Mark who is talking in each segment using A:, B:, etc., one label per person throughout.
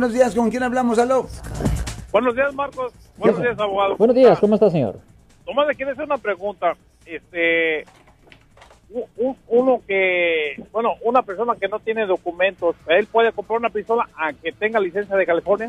A: Buenos días, ¿con quién hablamos? Aló.
B: Buenos días, Marcos. Buenos días, abogado.
C: Buenos días, ¿cómo está, señor?
B: Tomás le quiere hacer una pregunta. Este, un- uno que, bueno, una persona que no tiene documentos, ¿él puede comprar una pistola a que tenga licencia de California?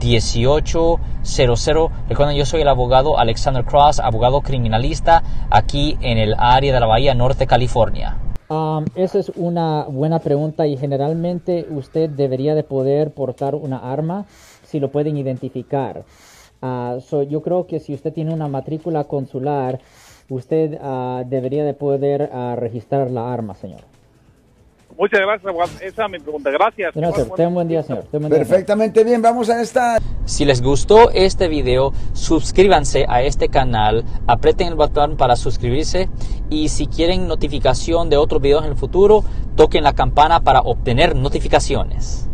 D: 1-800-530-1800. Recuerden, yo soy el abogado Alexander Cross, abogado criminalista aquí en el área de la Bahía Norte, California.
C: Um, esa es una buena pregunta y generalmente usted debería de poder portar una arma si lo pueden identificar. Ah, so, yo creo que si usted tiene una matrícula consular, usted ah, debería de poder ah, registrar la arma, señor.
B: Muchas gracias, abogado. Esa es mi pregunta. Gracias.
C: Un día, señor. Buen día, señor.
A: Perfectamente bien, vamos a esta.
D: Si les gustó este video, suscríbanse a este canal, aprieten el botón para suscribirse y si quieren notificación de otros videos en el futuro, toquen la campana para obtener notificaciones.